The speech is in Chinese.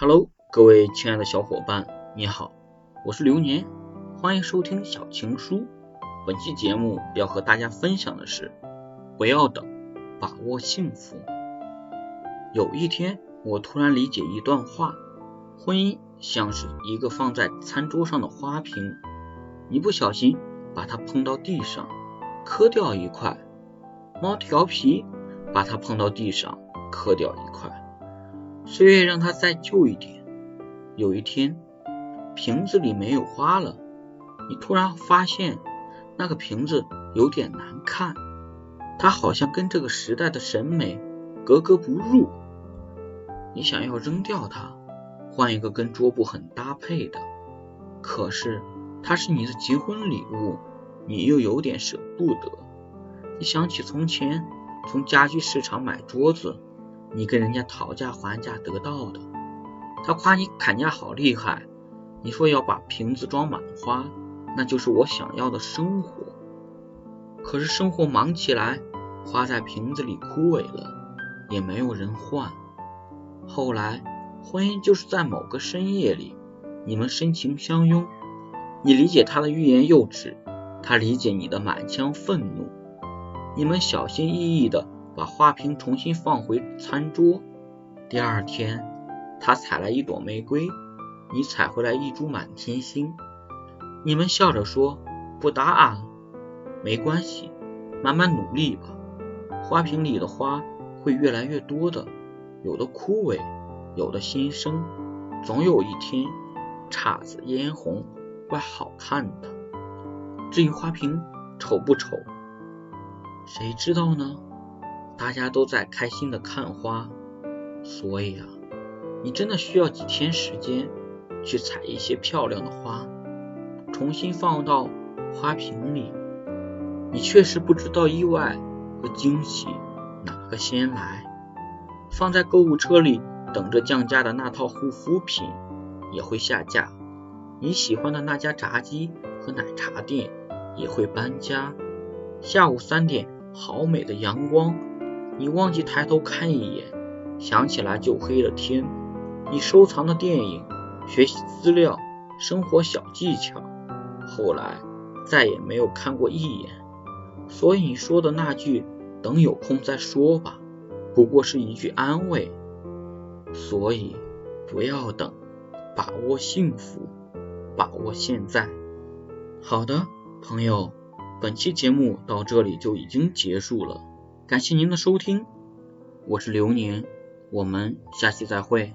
Hello，各位亲爱的小伙伴，你好，我是流年，欢迎收听小情书。本期节目要和大家分享的是，不要等，把握幸福。有一天，我突然理解一段话：婚姻像是一个放在餐桌上的花瓶，一不小心把它碰到地上，磕掉一块；猫调皮，把它碰到地上，磕掉一块。岁月让它再旧一点。有一天，瓶子里没有花了，你突然发现那个瓶子有点难看，它好像跟这个时代的审美格格不入。你想要扔掉它，换一个跟桌布很搭配的，可是它是你的结婚礼物，你又有点舍不得。你想起从前从家具市场买桌子。你跟人家讨价还价得到的，他夸你砍价好厉害，你说要把瓶子装满花，那就是我想要的生活。可是生活忙起来，花在瓶子里枯萎了，也没有人换。后来婚姻就是在某个深夜里，你们深情相拥，你理解他的欲言又止，他理解你的满腔愤怒，你们小心翼翼的。把花瓶重新放回餐桌。第二天，他采来一朵玫瑰，你采回来一株满天星。你们笑着说：“不搭啊，没关系，慢慢努力吧。花瓶里的花会越来越多的，有的枯萎，有的新生，总有一天姹紫嫣红，会好看的。至于花瓶丑不丑，谁知道呢？”大家都在开心的看花，所以啊，你真的需要几天时间去采一些漂亮的花，重新放到花瓶里。你确实不知道意外和惊喜哪个先来。放在购物车里等着降价的那套护肤品也会下架，你喜欢的那家炸鸡和奶茶店也会搬家。下午三点，好美的阳光。你忘记抬头看一眼，想起来就黑了天。你收藏的电影、学习资料、生活小技巧，后来再也没有看过一眼。所以你说的那句“等有空再说吧”，不过是一句安慰。所以不要等，把握幸福，把握现在。好的，朋友，本期节目到这里就已经结束了。感谢您的收听，我是流年，我们下期再会。